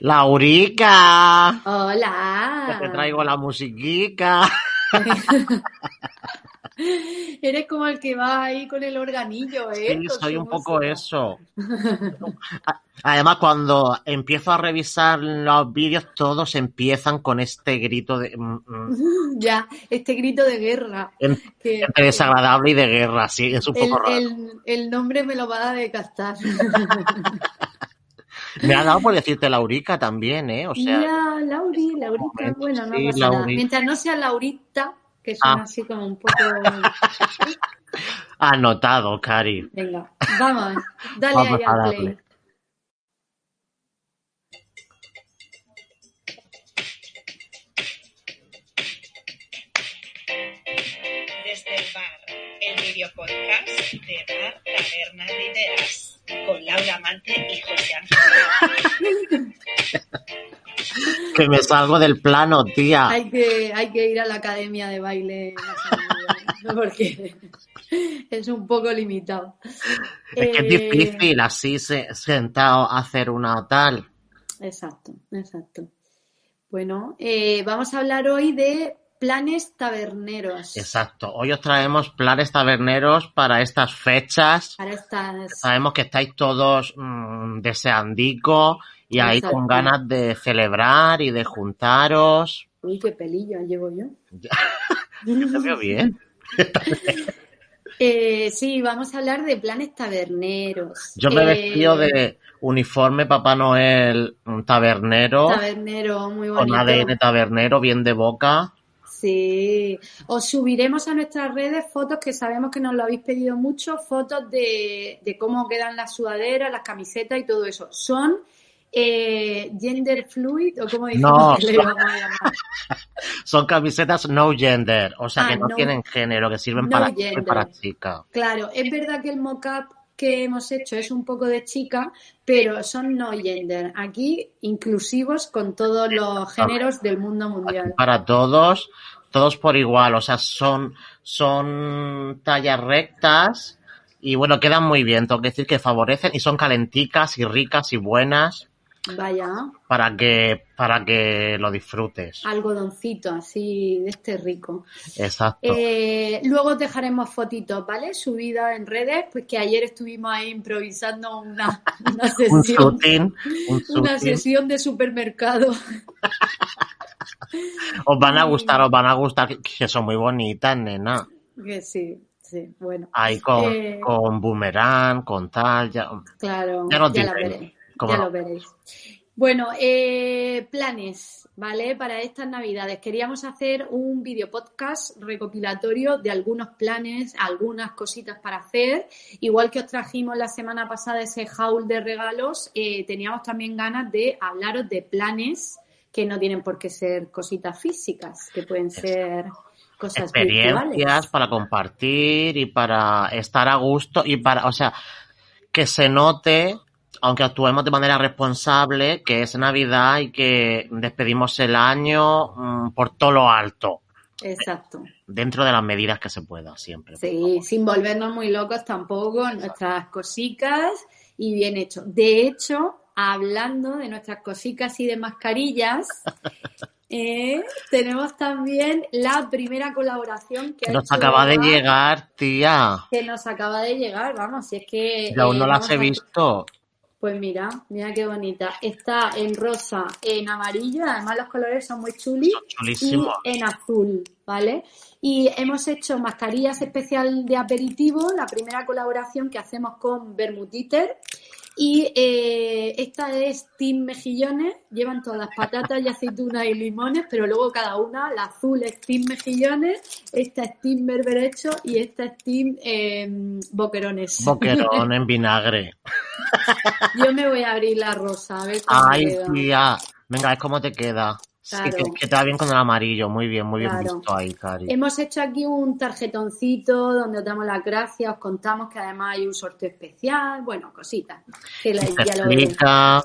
Laurica, Hola. te traigo la musiquica. Eres como el que va ahí con el organillo, ¿eh? Sí, soy un poco música. eso. Además, cuando empiezo a revisar los vídeos, todos empiezan con este grito de mm, mm, Ya, este grito de guerra. en- Que, entre desagradable y de guerra, sí, es un el, poco raro. el- el nombre me lo va a decastar. Me ha dado por decirte Laurica también, ¿eh? O sea, ya, Lauri, Laurita, momento, bueno, no sí, pasa nada. Lauri. Mientras no sea Laurita, que suena Ah. así como un poco... anotado, Cari. Venga, vamos, dale Vamos ahí a al darle. play. Desde el bar, el videopodcast de Bar Taberna de Ideas, con Laura Mante y José Ángel. Que me salgo del plano, tía. Hay que, hay que ir a la academia de baile porque es un poco limitado. Es que es Eh, difícil así se- sentado hacer una tal. Exacto, exacto. Bueno, eh, vamos a hablar hoy de planes taberneros. Exacto. Hoy os traemos planes taberneros para estas fechas. Para estas. Sabemos que estáis todos mm, deseandico y ahí Exacto. con ganas de celebrar y de juntaros. Uy, qué pelillo llevo yo. Te veo bien. Eh, sí, vamos a hablar de planes taberneros. Yo me Eh, vestido de uniforme Papá Noel mm, tabernero, Tabernero, muy con bonito. ADN tabernero, bien de boca. Sí, os subiremos a nuestras redes fotos que sabemos que nos lo habéis pedido mucho, fotos de, de cómo quedan las sudaderas, las camisetas y todo eso. ¿Son eh, gender fluid o cómo decimos No, que le son- vamos a llamar? Son camisetas no gender, o sea Ah, que no, no- tienen género, que sirven no para chico y gender. para chica. Claro, es verdad que el mock-up que hemos hecho es un poco de chica, pero son no gender. Aquí inclusivos con todos los géneros del mundo mundial. Para todos, todos por igual, o sea, son, son tallas rectas y bueno, quedan muy bien, tengo que decir que favorecen y son calenticas y ricas y buenas Vaya, para que, para que lo disfrutes. algodoncito así de este rico. Exacto. Eh, luego os dejaremos fotitos, ¿vale? Subidas en redes, pues que ayer estuvimos ahí improvisando una, una un sesión, shooting, un una sesión de supermercado. Os van a gustar, os van a gustar, que- son muy bonitas, nena. Que sí, sí, bueno. Ahí con, Eh, con boomerang, con tal, ya. Claro, Ya nos ya veréis. cómo Ya no. lo veréis. Bueno, eh, planes, ¿vale? Para estas navidades. Queríamos hacer un video podcast recopilatorio de algunos planes, algunas cositas para hacer. Igual que os trajimos la semana pasada ese haul de regalos, eh, teníamos también ganas de hablaros de planes que no tienen por qué ser cositas físicas, que pueden ser cosas experiencias virtuales. para compartir y para estar a gusto y para, o sea, que se note, aunque actuemos de manera responsable, que es Navidad y que despedimos el año mm, por todo lo alto, Exacto. dentro de las medidas que se pueda siempre. Sí, sin volvernos muy locos tampoco, nuestras cositas y bien hecho. De hecho, hablando de nuestras cositas y de mascarillas, eh, tenemos también la primera colaboración que, ha Nos acaba de llegar, tía. Que nos acaba de llegar, vamos, si es que... Yo aún eh, no las vamos he a- visto. Pues mira, mira qué bonita. Está en rosa, en amarillo, además los colores son muy chulis, Son y en azul. ¿Vale? Y hemos hecho mascarillas especial de aperitivo, la primera colaboración que hacemos con Bermutiter. Y eh, esta es Team Mejillones, llevan todas las patatas y aceitunas y limones, pero luego cada una, la azul es Team Mejillones, esta es Team Berberecho y esta es Team eh, Boquerones. Boquerón en vinagre. Yo me voy a abrir la rosa, a ver cómo Ay, queda. tía. Venga, es como te queda. Sí, Claro. que, que te va bien con el amarillo. Muy bien, muy bien Claro. visto ahí, Cari. Hemos hecho aquí un tarjetoncito donde os damos las gracias, os contamos que además hay un sorteo especial, bueno, cositas. Que la- ya.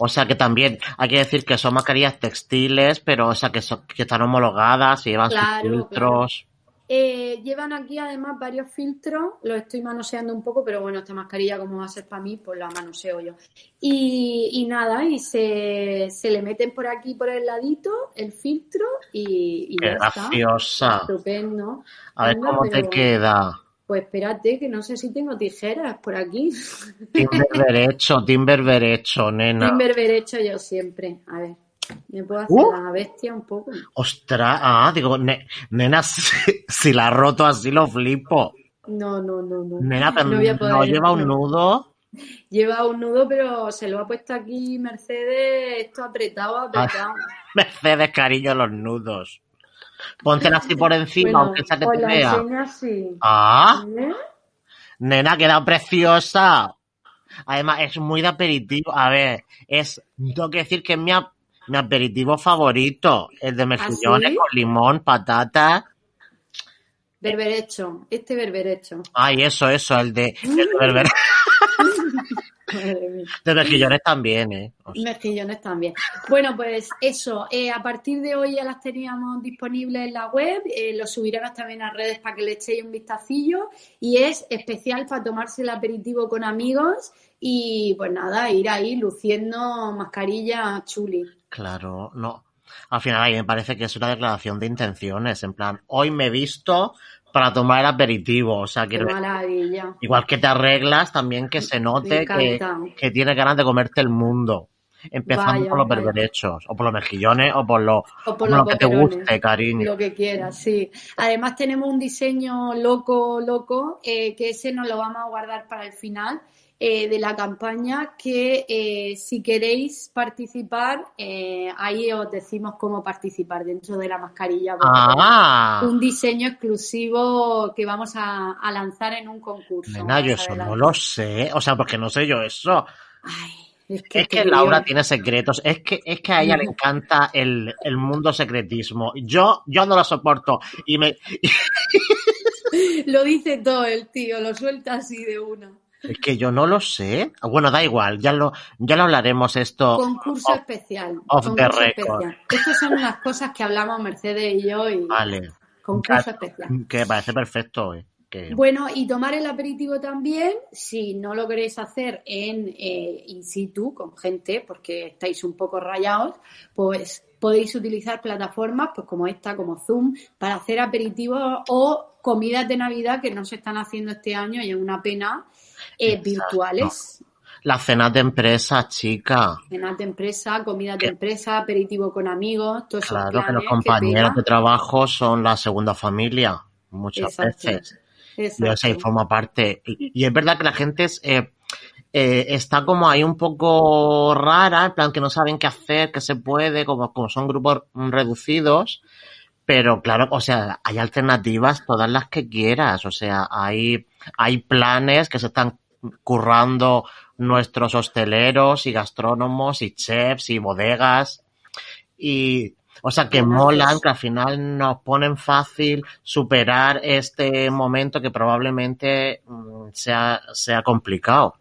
O sea que también hay que decir que son mascarillas textiles, pero o sea que, son- que están homologadas y llevan Claro, sus filtros. Eh, llevan aquí además varios filtros, los estoy manoseando un poco, pero bueno, esta mascarilla como va a ser para mí, pues la manoseo yo. Y, y nada, y se, se le meten por aquí, por el ladito, el filtro y, y Qué ya está. graciosa. Estupendo. A ver Anda, cómo te queda. Pues espérate, que no sé si tengo tijeras por aquí. Timber derecho, timber derecho, nena. Timber hecho yo siempre. A ver, me puedo hacer Uh. la bestia un poco. Ostras, ah, digo, ne- nena, si, si la ha roto así lo flipo. No, no, no, no. Nena, pero No voy a poder, no lleva un nudo. Lleva un nudo, pero se lo ha puesto aquí Mercedes, esto apretado, apretado. Mercedes, cariño, los nudos. Póntela así por encima, Bueno, aunque sea que te vea. así. Ah, ¿Eh? nena, queda preciosa. Además, es muy de aperitivo. A ver, es, tengo que decir que es mi, mi aperitivo favorito. El de mejillones sí? con limón, patata. Berberecho, este berberecho. Ay, eso, eso, el de, el de berber- Madre mía. de mejillones también, eh. Mejillones también. Bueno, pues eso, eh, a partir de hoy ya las teníamos disponibles en la web, eh, lo subiremos también a redes para que le echéis un vistacillo y es especial para tomarse el aperitivo con amigos y pues nada, ir ahí luciendo mascarilla chuli. Claro, no. Al final ahí me parece que es una declaración de intenciones, en plan, hoy me he visto para tomar el aperitivo, o sea, quiero igual que te arreglas, también que se note que, que tienes ganas de comerte el mundo. Empezando Vaya, por los berberechos, o por los mejillones, o por lo, O por lo que te guste, cariño. Lo que quieras, sí. Además tenemos un diseño loco, loco, eh, que ese nos lo vamos a guardar para el final eh, de la campaña, que eh, si queréis participar, eh, ahí os decimos cómo participar dentro de la mascarilla. Ah, Un diseño exclusivo que vamos a, a lanzar en un concurso. nena, yo eso adelante. no lo sé, o sea, porque no sé yo eso. Ay, es que, Es que Laura digo, tiene secretos, es que, es que a ella le encanta el, el mundo secretismo. Yo, yo no lo soporto. Y me, Lo dice todo el tío, lo suelta así de una. Es que yo no lo sé. Bueno, da igual, ya lo, ya lo hablaremos esto. Concurso especial. off the record. Estas son unas cosas que hablamos Mercedes y yo y Vale. concurso Ah, especial. Que parece perfecto, eh. Que, Bueno, y tomar el aperitivo también, si no lo queréis hacer en eh, in situ con gente, porque estáis un poco rayados, pues podéis utilizar plataformas pues como esta, como Zoom, para hacer aperitivos o comidas de Navidad que no se están haciendo este año y es una pena, eh, virtuales. Las cenas de empresa, chica. Cenas de empresa, comidas de empresa, aperitivo con amigos, todos esos Claro que los compañeros de trabajo son la segunda familia, muchas Exacto. veces. Exacto. Forma parte. Y, y es verdad que la gente es, eh, eh, está como ahí un poco rara, en plan que no saben qué hacer, qué se puede, como, como son grupos reducidos. Pero claro, o sea, hay alternativas todas las que quieras. O sea, hay, hay planes que se están currando nuestros hosteleros y gastrónomos y chefs y bodegas. Y, o sea, que molan, que al final nos ponen fácil superar este momento que probablemente mm, sea, sea complicado.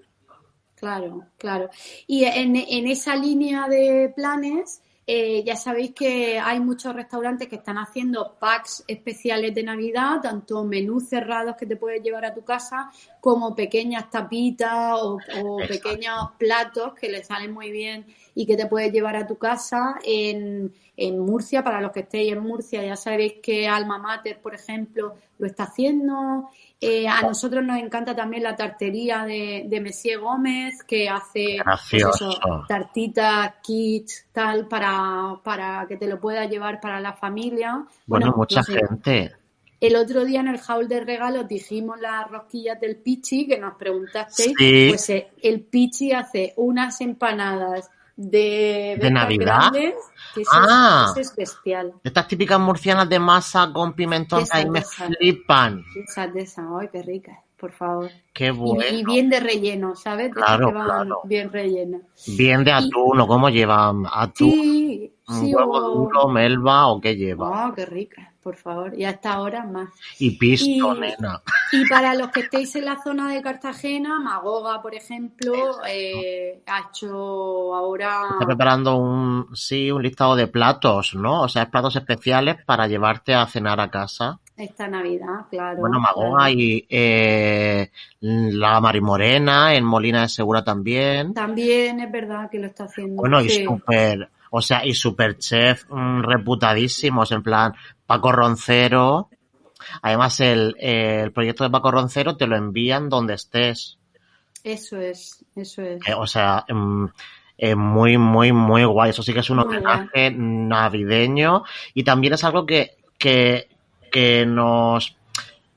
Claro, claro. Y en, en esa línea de planes, eh, ya sabéis que hay muchos restaurantes que están haciendo packs especiales de Navidad, tanto menús cerrados que te puedes llevar a tu casa, como pequeñas tapitas o, o pequeños platos que le salen muy bien y que te puedes llevar a tu casa en, en Murcia. Para los que estéis en Murcia, ya sabéis que Alma Mater, por ejemplo, lo está haciendo. Eh, a nosotros nos encanta también la tartería de, de Messier Gómez, que hace pues eso, tartitas, kits, tal, para, para que te lo puedas llevar para la familia. Bueno, mucha no sé, gente. El otro día en el haul de regalos dijimos las rosquillas del Pichi, que nos preguntasteis. Sí. Pues eh, el Pichi hace unas empanadas de, ¿De estas Navidad? grandes, que Ah. es, eso es bestial. Estas típicas murcianas de masa con pimentón, ahí me esa. flipan. Esa de esa, ay, qué rica, por favor. Qué Y- bueno. Y, bien de relleno, ¿sabes? De esas Claro, que van claro. bien rellenas. Bien de atún, ¿o cómo llevan atún? Sí, ¿Un sí, huevo o... duro, melva o qué lleva? Oh, qué rica, por favor. Y hasta ahora más. Y pisto, y- nena. Y para los que estéis en la zona de Cartagena, Magoga, por ejemplo, eh, ha hecho ahora... Está preparando un, sí, un listado de platos, ¿no? O sea, platos especiales para llevarte a cenar a casa. Esta Navidad, claro. Bueno, Magoga claro. y eh, la Marimorena en Molina de Segura también. También es verdad que lo está haciendo. Bueno, y sí. O sea, y super chef mm, reputadísimos, en plan Paco Roncero. Además, el, el proyecto de Paco Roncero te lo envían donde estés. Eso es, eso es. Eh, o sea, mm, eh, muy, muy, muy guay. Eso sí que es un Muy homenaje navideño y también es algo que, que, que nos,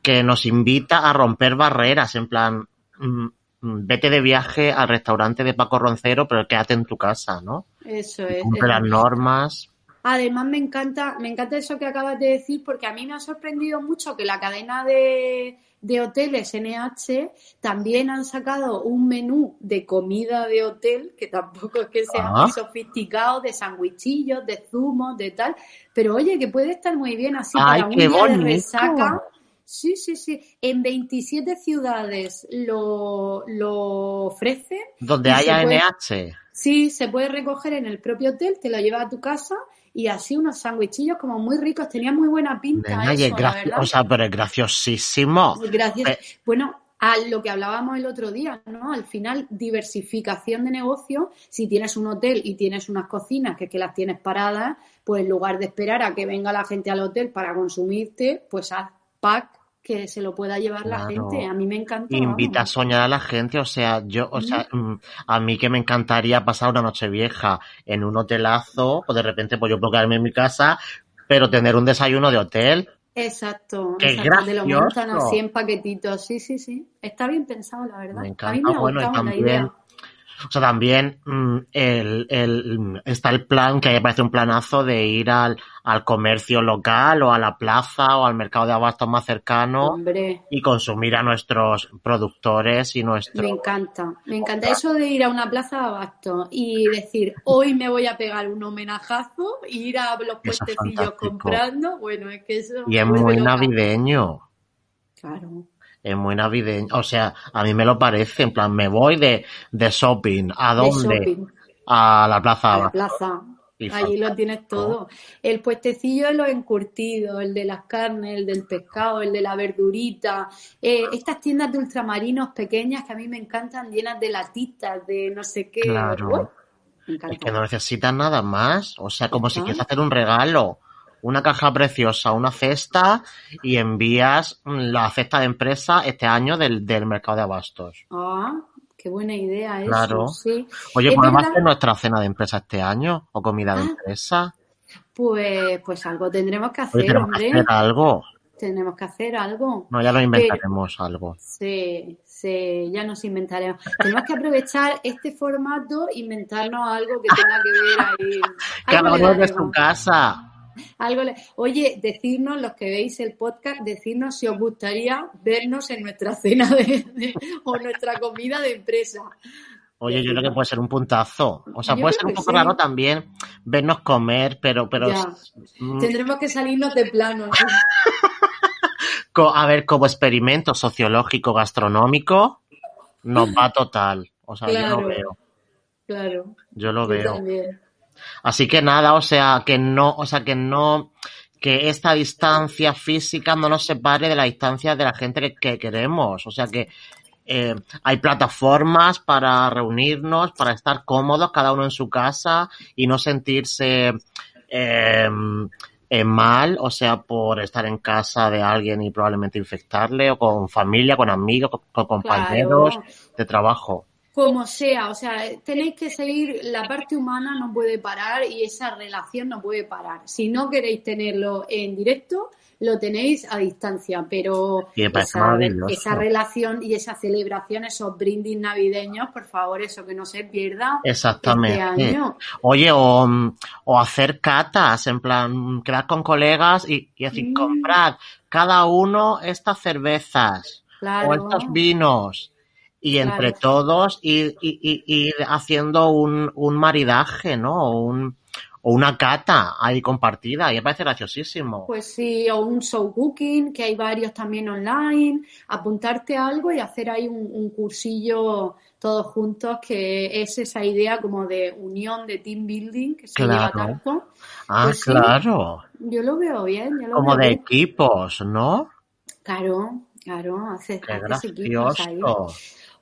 que nos invita a romper barreras, en plan, mm, vete de viaje al restaurante de Paco Roncero, pero quédate en tu casa, ¿no? Eso es. Cumple las normas. Además me encanta, me encanta eso que acabas de decir porque a mí me ha sorprendido mucho que la cadena de, de hoteles NH también han sacado un menú de comida de hotel que tampoco es que sea Ah. muy sofisticado, de sandwichillos, de zumos, de tal, pero oye que puede estar muy bien así Ay, para un día de resaca. Sí, sí, sí. En 27 ciudades lo, lo ofrecen. Donde haya puede- NH. Sí, se puede recoger en el propio hotel, te lo llevas a tu casa y así unos sándwichillos como muy ricos. Tenía muy buena pinta eso, la graci- verdad. o sea, pero es graciosísimo. Gracias. Eh. Bueno, a lo que hablábamos el otro día, ¿no? Al final, diversificación de negocio. Si tienes un hotel y tienes unas cocinas que, es que las tienes paradas, pues en lugar de esperar a que venga la gente al hotel para consumirte, pues haz pack que se lo pueda llevar la gente. A mí me encanta. Invita a soñar a la gente, o sea, yo, o sea, mm, a mí que me encantaría pasar una noche vieja en un hotelazo, o de repente pues yo puedo quedarme en mi casa, pero tener un desayuno de hotel, Exacto, ¡Qué exacto, te lo montan así en paquetitos, sí, sí, sí. Está bien pensado, la verdad. me A mí encanta. me ha Bueno, y la idea. O sea, también mm, el, el, está el plan, que a mí me parece un planazo de ir al, al comercio local o a la plaza o al mercado de abastos más cercano Hombre, y consumir a nuestros productores y me nuestros... encanta. Me encanta eso de ir a una plaza de abasto y decir, hoy me voy a pegar un homenajazo, e ir a los puestecillos comprando. Bueno, es que eso Y es me muy navideño. Claro. Es muy navideño. O sea, a mí me lo parece. En plan, me voy de, de shopping. ¿A De dónde? shopping, A la plaza. a la plaza. Y Allí lo tienes todo. El puestecillo de los encurtidos, el de las carnes, el del pescado, el de la verdurita. Eh, estas tiendas de ultramarinos pequeñas que a mí me encantan, llenas de latitas, de no sé qué. Claro. Uy, me encanta. Es que no necesitas nada más. O sea, como si quieres hacer un regalo. Una caja preciosa, una cesta y envías la cesta de empresa este año del, del mercado de abastos. Ah, qué buena idea eso. Claro. Sí. Oye, ¿podemos verdad- hacer nuestra cena de empresa este año? ¿O comida de Ah, empresa? Pues, pues algo tendremos que Oye, hacer, tenemos que hombre. hacer algo. Tenemos que hacer algo. No, ya lo inventaremos algo. Sí, sí, ya nos inventaremos. Tenemos que aprovechar este formato, inventarnos algo que tenga que ver ahí. Cada uno de su casa. Algo le- Oye, decirnos, los que veis el podcast, decirnos si os gustaría vernos en nuestra cena de, de- o nuestra comida de empresa. Oye, yo creo que puede ser un puntazo. O sea, Yo puede ser un poco sí. raro también vernos comer, pero, pero Ya. mm, Tendremos que salirnos de plano. a ver, como experimento sociológico gastronómico, nos va total. O sea, yo Claro. lo veo. Claro, Yo lo yo veo. también. Así que nada, o sea, que no, o sea, que no, que esta distancia física no nos separe de la distancia de la gente que, que queremos. O sea, que eh, hay plataformas para reunirnos, para estar cómodos cada uno en su casa y no sentirse eh, eh, mal, o sea, por estar en casa de alguien y probablemente infectarle, o con familia, con amigos, con, con compañeros Claro. de trabajo. Como sea, o sea, tenéis que seguir, la parte humana no puede parar y esa relación no puede parar. Si no queréis tenerlo en directo, lo tenéis a distancia, pero esa, relación y esa celebración, esos brindis navideños, por favor, eso que no se pierda Exactamente. este año. Oye, o, o hacer catas, en plan, quedar con colegas y, y decir, Mm. comprad cada uno estas cervezas o Claro, estos vinos. Y entre Claro. todos ir, ir- ir- haciendo un, un maridaje, ¿no? O, un, o una cata ahí compartida. Y me parece graciosísimo. pues sí, o un show cooking, que hay varios también online, apuntarte a algo y hacer ahí un, un cursillo todos juntos, que es esa idea como de unión, de team building, que se lleva Claro. tanto. ah, pues sí. claro. Yo lo veo bien, yo lo Como veo de bien. equipos, ¿no? Claro, claro, haces, haces equipos ahí.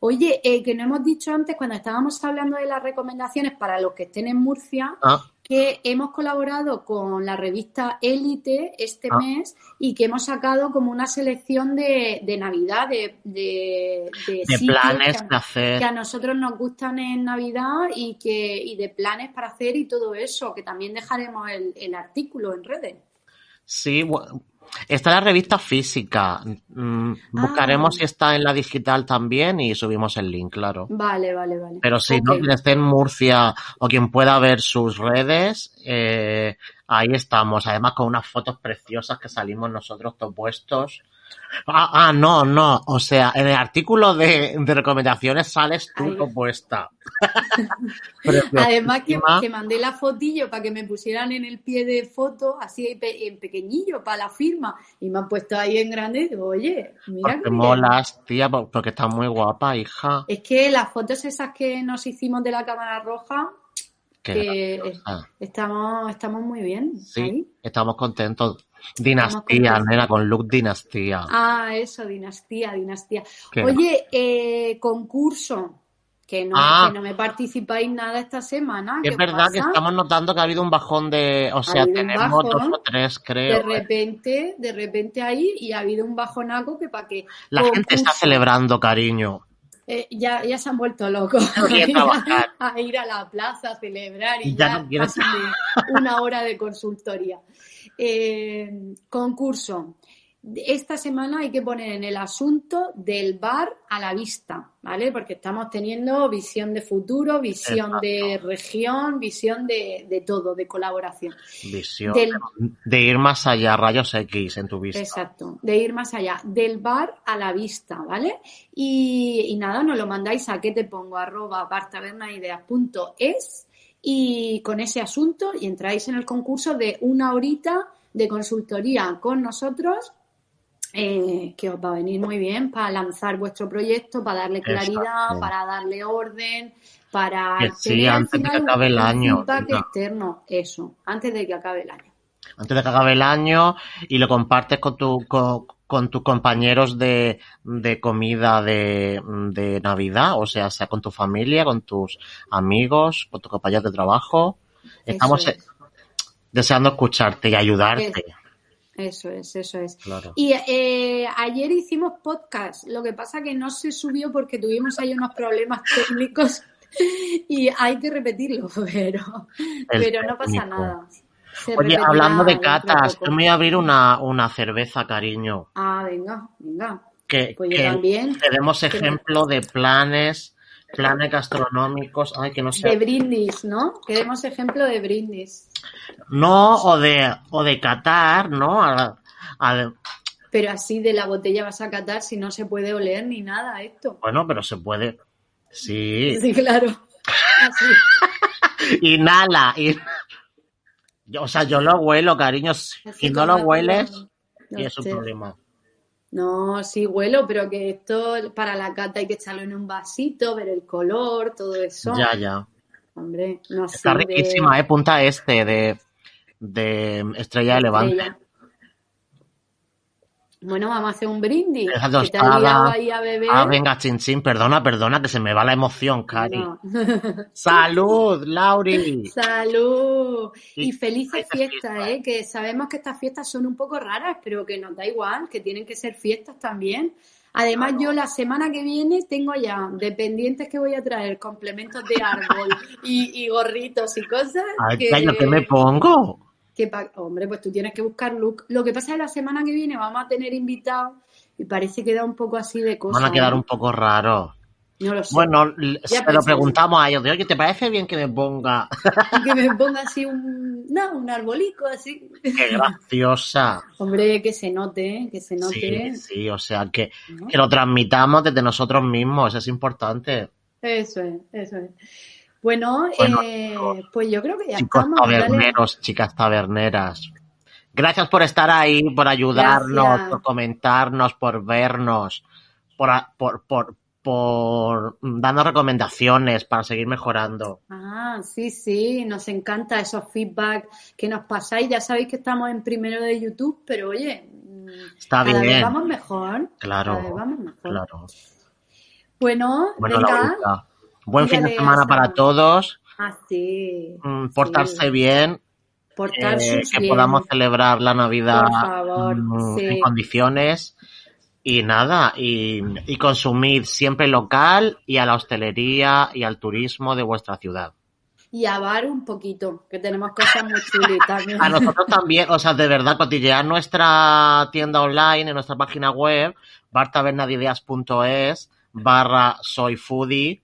Oye, eh, que no hemos dicho antes cuando estábamos hablando de las recomendaciones para los que estén en Murcia, Ah, que hemos colaborado con la revista Élite este Ah. mes y que hemos sacado como una selección de, de Navidad, de, de, de de sitios planes que a- que hacer. que a nosotros nos gustan en Navidad y que y de planes para hacer y todo eso, que también dejaremos el, el artículo en redes. Sí, está la revista física. Mm, Buscaremos Ah. si está en la digital también y subimos el link, claro. Vale, vale, vale. Pero si no, quien esté en Murcia o quien pueda ver sus redes, eh, ahí estamos. Además, con unas fotos preciosas que salimos nosotros todos puestos. Ah, ah, no, no. O sea, en el artículo de, de recomendaciones sales tú Ahí. puesta. Además que, mandé la fotillo para que me pusieran en el pie de foto, así en pe- en pequeñillo, para la firma, y me han puesto ahí en grande y digo, oye, mira Porque que bien. molas, tía, por- porque estás muy guapa, hija. Es que las fotos esas que nos hicimos de la cámara roja, que estamos, estamos muy bien. sí, ahí. estamos contentos. Dinastía, nena, con look dinastía. Ah, eso, dinastía, dinastía. Oye, eh, concurso, que no, Ah. que no me participáis nada esta semana. Es ¿qué verdad que estamos notando que ha habido un bajón de, o sea, tenemos bajón. dos o tres, De creo. ¿eh? repente, de repente ahí, y ha habido un bajonaco que para que La gente está celebrando, cariño. Eh, ya, ya se han vuelto locos No a ir a la plaza a celebrar y ya ya, no de una hora de consultoría. Eh, concurso. Esta semana hay que poner en el asunto del bar a la vista, ¿vale? Porque estamos teniendo visión de futuro, visión de región, visión de, de todo, de colaboración. Visión. Del- De ir más allá, rayos X en tu vista. Exacto, de ir más allá, del bar a la vista, ¿vale? Y, y nada, nos lo mandáis a que te pongo arroba bartabernaideas.es y con ese asunto y entráis en el concurso de una horita de consultoría con nosotros eh, que os va a venir muy bien para lanzar vuestro proyecto, para darle claridad, Exacto. para darle orden, para Que sí, tener antes de que acabe el año, externo, eso, antes de que acabe el año. Antes de que acabe el año y lo compartes con tu, con, con tus compañeros de, de comida de, de Navidad, o sea, sea con tu familia, con tus amigos, con tus compañeros de trabajo. Estamos es. eh, deseando escucharte y ayudarte. Eso es, eso es. Claro. Y eh, ayer hicimos podcast, lo que pasa que no se subió porque tuvimos ahí unos problemas técnicos y hay que repetirlo, pero, El pero no pasa técnico. nada. Se Oye, hablando de de catas, yo me voy a abrir una, una cerveza, cariño. Ah, venga, venga. Que, Pues que también. ejemplo de planes, planes gastronómicos, ay, que no De sé. brindis, ¿no? Queremos ejemplo de brindis. No, o de, o de catar, ¿no? A- a- Pero así de la botella vas a catar si no se puede oler ni nada esto. bueno, pero se puede. Sí. Sí, claro. Así. Inhala. Y, Yo- o sea, yo lo huelo, cariño. Si no lo hueles, no y es un sé. problema. No, sí huelo, pero que esto para la cata hay que echarlo en un vasito, ver el color, todo eso. Ya, ya. Hombre, no Está riquísima, ¿eh? Punta este de, de Estrella de Levante. Bueno, vamos a hacer un brindis. Que te ahí a beber. Ah, venga, chin, chin, perdona, perdona, que se me va la emoción, Cari. No. ¡Salud, Lauri! Salud Y y felices fiestas, fiestas. ¿eh? Que sabemos que estas fiestas son un poco raras, pero que nos da igual, que tienen que ser fiestas también. Además, yo la semana que viene tengo ya de pendientes que voy a traer complementos de árbol y, y gorritos y cosas Ay, que, calla, ¿qué me pongo? Que hombre, pues tú tienes que buscar look. Lo que pasa es que la semana que viene vamos a tener invitados y parece que da un poco así de cosas. Van a quedar un poco raros. No lo sé. Bueno, Ya se lo preguntamos a ellos, de oye, ¿te parece bien que me ponga? Que me ponga así un, no, un arbolico así. ¡Qué graciosa! Hombre, que se note, que se note. Sí, sí, o sea, que, ¿no? que lo transmitamos desde nosotros mismos, eso es importante. Eso es, eso es. Bueno, Bueno, eh, pues yo creo que ya Chicos estamos. Dale. taberneros, chicas taberneras. Gracias por estar ahí, por ayudarnos, Gracias. por comentarnos, por vernos, por, por, por, por darnos recomendaciones para seguir mejorando. Ah, sí, sí, nos encanta esos feedback que nos pasáis. Ya sabéis que estamos en primero de YouTube, pero oye, Está cada vez bien. vamos mejor. Claro, Cada vez vamos mejor. claro. Bueno, Bueno, venga. Buen fin de semana para todos, Así. mm, portarse Sí. bien, Portarse eh, que bien. podamos celebrar la Navidad favor, mm, sí. en condiciones y nada, y, y consumir siempre local y a la hostelería y al turismo de vuestra ciudad. Y a bar un poquito, que tenemos cosas muy chulitas. A nosotros también, o sea, de verdad, cotillear nuestra tienda online, en nuestra página web, bartabernadideas.es barra soy foodie,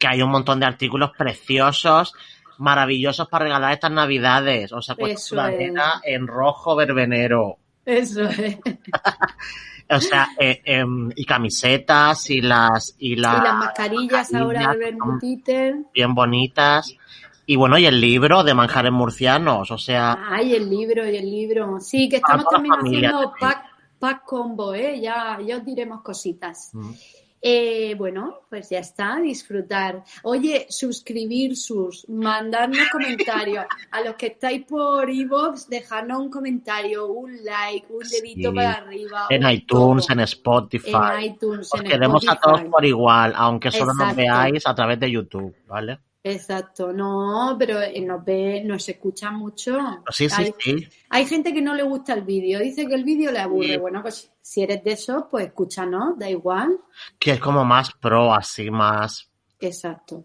que hay un montón de artículos preciosos, maravillosos para regalar estas navidades. O sea, Eso sudadera en rojo verbenero. Eso es. O sea, eh, em, y camisetas y las y, la- y las mascarillas ahora de bien bonitas. Y bueno, y el libro de manjares murcianos, o sea, Ay, el libro y el libro. Sí, que estamos también haciendo pack combo, ¿eh? Ya, ya os diremos cositas. mm, Eh, bueno, pues ya está, disfrutar. Oye, suscribir sus, mandarnos comentarios. A los que estáis por iVoox, dejadnos un comentario, un like, un dedito Sí. para arriba. en un iTunes, todo. en Spotify. en iTunes, Os en queremos a todos por igual, aunque solo nos veáis a través de YouTube, ¿vale? Exacto, no, pero eh, nos ve, nos escucha mucho. Sí, sí, hay, sí. hay gente que no le gusta el vídeo, dice que el vídeo le aburre. Bueno, pues si eres de eso, pues escúchanos, da igual. Que es como más pro, así, más, Exacto.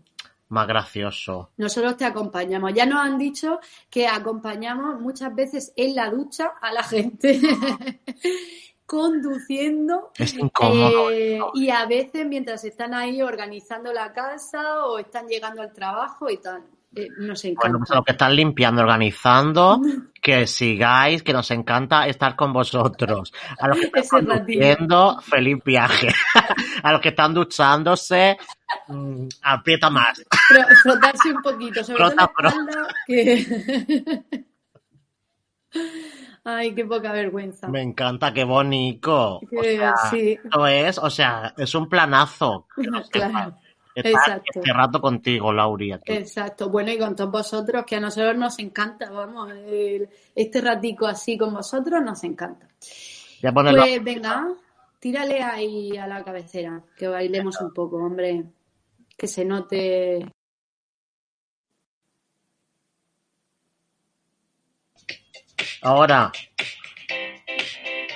más gracioso. Nosotros te acompañamos. Ya nos han dicho que acompañamos muchas veces en la ducha a la gente conduciendo Es incómodo. eh, y a veces mientras están ahí organizando la casa o están llegando al trabajo y tal. Eh, nos encanta. Bueno, pues a los que están limpiando, organizando, que sigáis, que nos encanta estar con vosotros. A los que están conduciendo, feliz viaje. a los que están duchándose, mm, aprieta más. Fro- frotarse un poquito, sobre todo que... Ay, qué poca vergüenza. Me encanta, qué bonito. O Que sea, sí, esto es, o sea, es un planazo. claro, Estar Exacto. este rato contigo, Lauri, aquí. exacto. Bueno, y con todos vosotros, que a nosotros nos encanta, vamos, el- este ratico así con vosotros nos encanta. Voy a ponerlo Pues venga, tírale ahí a la cabecera, que bailemos un poco, hombre, que se note. Ahora.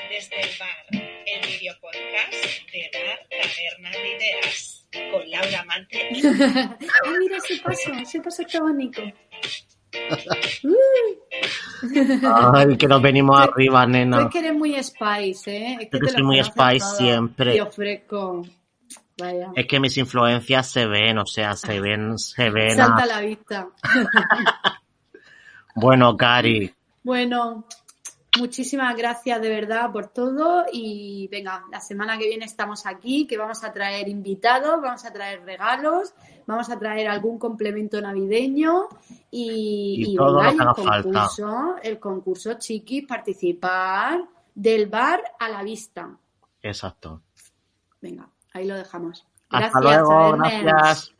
Desde el bar, el video podcast de Bar Taberna de Ideas, con Laura Mante Ay, mira ese paso, ese paso está bonito. Uh. Ay, que nos venimos arriba, Tú nena. es que eres muy spice, ¿eh? Es Yo que te soy muy spice todo. siempre. Y ofrezco. Vaya. Es que mis influencias se ven, o sea, se ven, se ven. Salta a la vista. Bueno, Cari, Bueno, muchísimas gracias de verdad por todo y venga, la semana que viene estamos aquí, que vamos a traer invitados, vamos a traer regalos, vamos a traer algún complemento navideño y, Y y todo venga, lo y que el falta. concurso, el concurso chiquis, participar del bar a la vista. exacto. Venga, ahí lo dejamos. Hasta Gracias, luego, gracias.